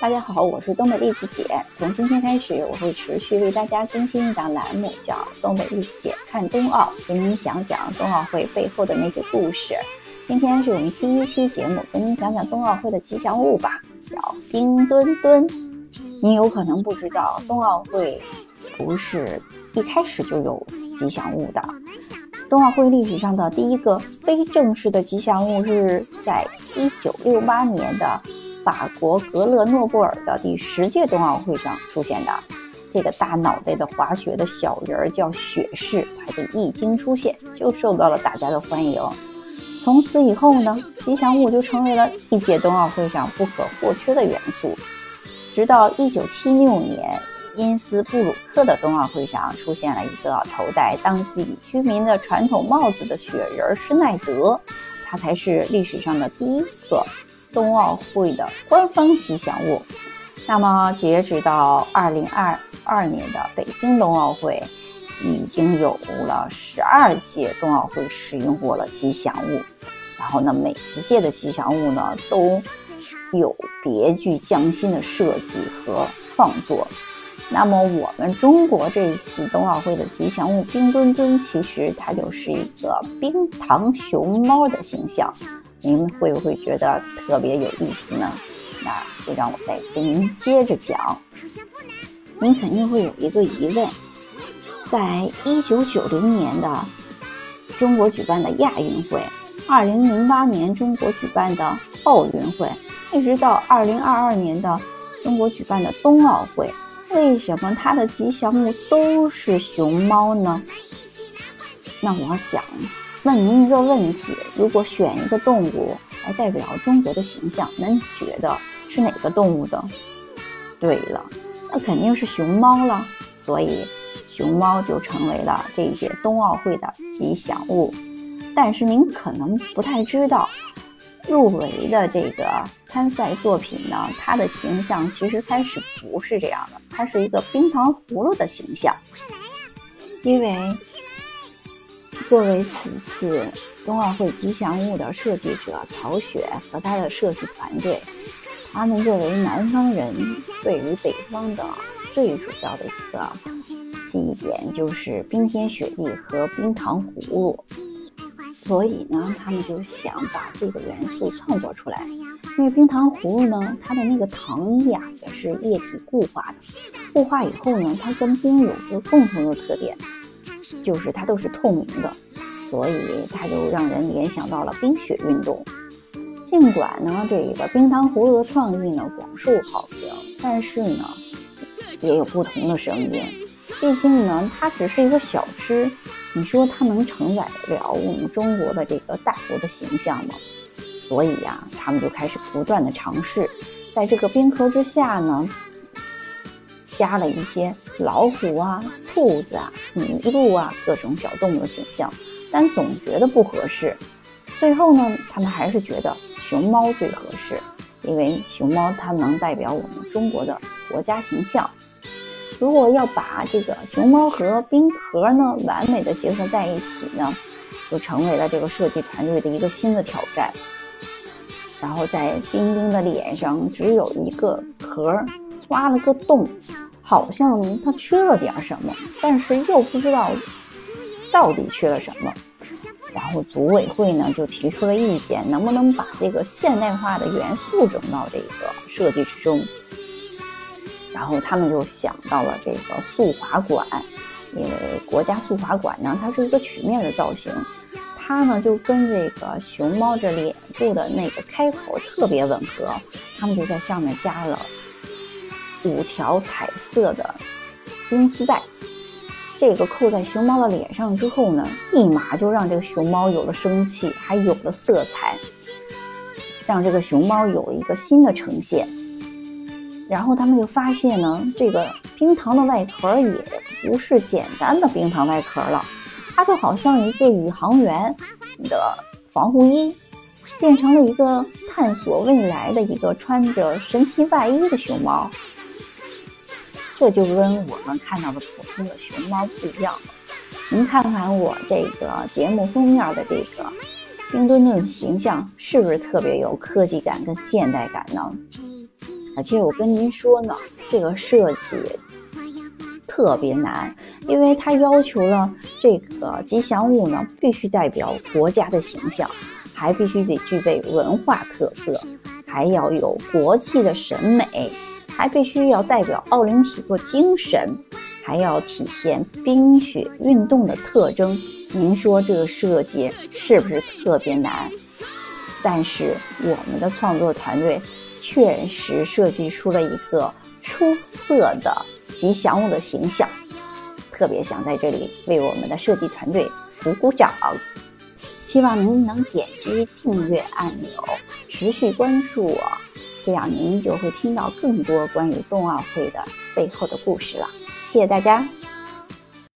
大家好，我是东北栗子姐。从今天开始，我会持续为大家更新一档栏目，叫《东北栗子姐看冬奥》，给您讲讲冬奥会背后的那些故事。今天是我们第一期节目，跟您讲讲冬奥会的吉祥物吧，叫冰墩墩。您有可能不知道，冬奥会不是一开始就有吉祥物的。冬奥会历史上的第一个非正式的吉祥物是在1968年的。法国格勒诺布尔的第十届冬奥会上出现的这个大脑袋的滑雪的小人儿叫雪士，他的一经出现就受到了大家的欢迎。从此以后呢，吉祥物就成为了一届冬奥会上不可或缺的元素。直到1976年，因斯布鲁克的冬奥会上出现了一个头戴当地居民的传统帽子的雪人施耐德，他才是历史上的第一个。冬奥会的官方吉祥物。那么，截止到二零二二年的北京冬奥会，已经有了十二届冬奥会使用过了吉祥物。然后呢，每一届的吉祥物呢，都有别具匠心的设计和创作。那么，我们中国这一次冬奥会的吉祥物冰墩墩，其实它就是一个冰糖熊猫的形象。您会不会觉得特别有意思呢？那就让我再给您接着讲。您肯定会有一个疑问：在一九九零年的中国举办的亚运会，二零零八年中国举办的奥运会，一直到二零二二年的中国举办的冬奥会，为什么它的吉祥物都是熊猫呢？那我想。问您一个问题：如果选一个动物来代表中国的形象，您觉得是哪个动物的？对了，那肯定是熊猫了。所以，熊猫就成为了这一届冬奥会的吉祥物。但是您可能不太知道，入围的这个参赛作品呢，它的形象其实开始不是这样的，它是一个冰糖葫芦的形象，因为。作为此次冬奥会吉祥物的设计者曹雪和他的设计团队，他们作为南方人，对于北方的最主要的一个记忆点就是冰天雪地和冰糖葫芦，所以呢，他们就想把这个元素创作出来。因为冰糖葫芦呢，它的那个糖液啊也是液体固化的，固化以后呢，它跟冰有一个共同的特点。就是它都是透明的，所以它就让人联想到了冰雪运动。尽管呢，这个冰糖葫芦的创意呢广受好评，但是呢，也有不同的声音。毕竟呢，它只是一个小吃，你说它能承载了我们中国的这个大国的形象吗？所以呀，他们就开始不断的尝试，在这个冰壳之下呢。加了一些老虎啊、兔子啊、麋鹿啊各种小动物的形象，但总觉得不合适。最后呢，他们还是觉得熊猫最合适，因为熊猫它能代表我们中国的国家形象。如果要把这个熊猫和冰壳呢完美的结合在一起呢，就成为了这个设计团队的一个新的挑战。然后在冰冰的脸上只有一个壳，挖了个洞。好像它缺了点什么，但是又不知道到底缺了什么。然后组委会呢就提出了意见，能不能把这个现代化的元素整到这个设计之中？然后他们就想到了这个速滑馆，因为国家速滑馆呢它是一个曲面的造型，它呢就跟这个熊猫这脸部的那个开口特别吻合，他们就在上面加了。五条彩色的冰丝带，这个扣在熊猫的脸上之后呢，立马就让这个熊猫有了生气，还有了色彩，让这个熊猫有了一个新的呈现。然后他们就发现呢，这个冰糖的外壳也不是简单的冰糖外壳了，它就好像一个宇航员的防护衣，变成了一个探索未来的一个穿着神奇外衣的熊猫。这就跟我们看到的普通的熊猫不一样了。您看看我这个节目封面的这个冰墩墩形象，是不是特别有科技感跟现代感呢？而且我跟您说呢，这个设计特别难，因为它要求了这个吉祥物呢必须代表国家的形象，还必须得具备文化特色，还要有国际的审美，还必须要代表奥林匹克精神，还要体现冰雪运动的特征。您说这个设计是不是特别难？但是我们的创作团队确实设计出了一个出色的吉祥物的形象，特别想在这里为我们的设计团队鼓鼓掌。希望您能点击订阅按钮，持续关注我，这样您就会听到更多关于冬奥会的背后的故事了。谢谢大家。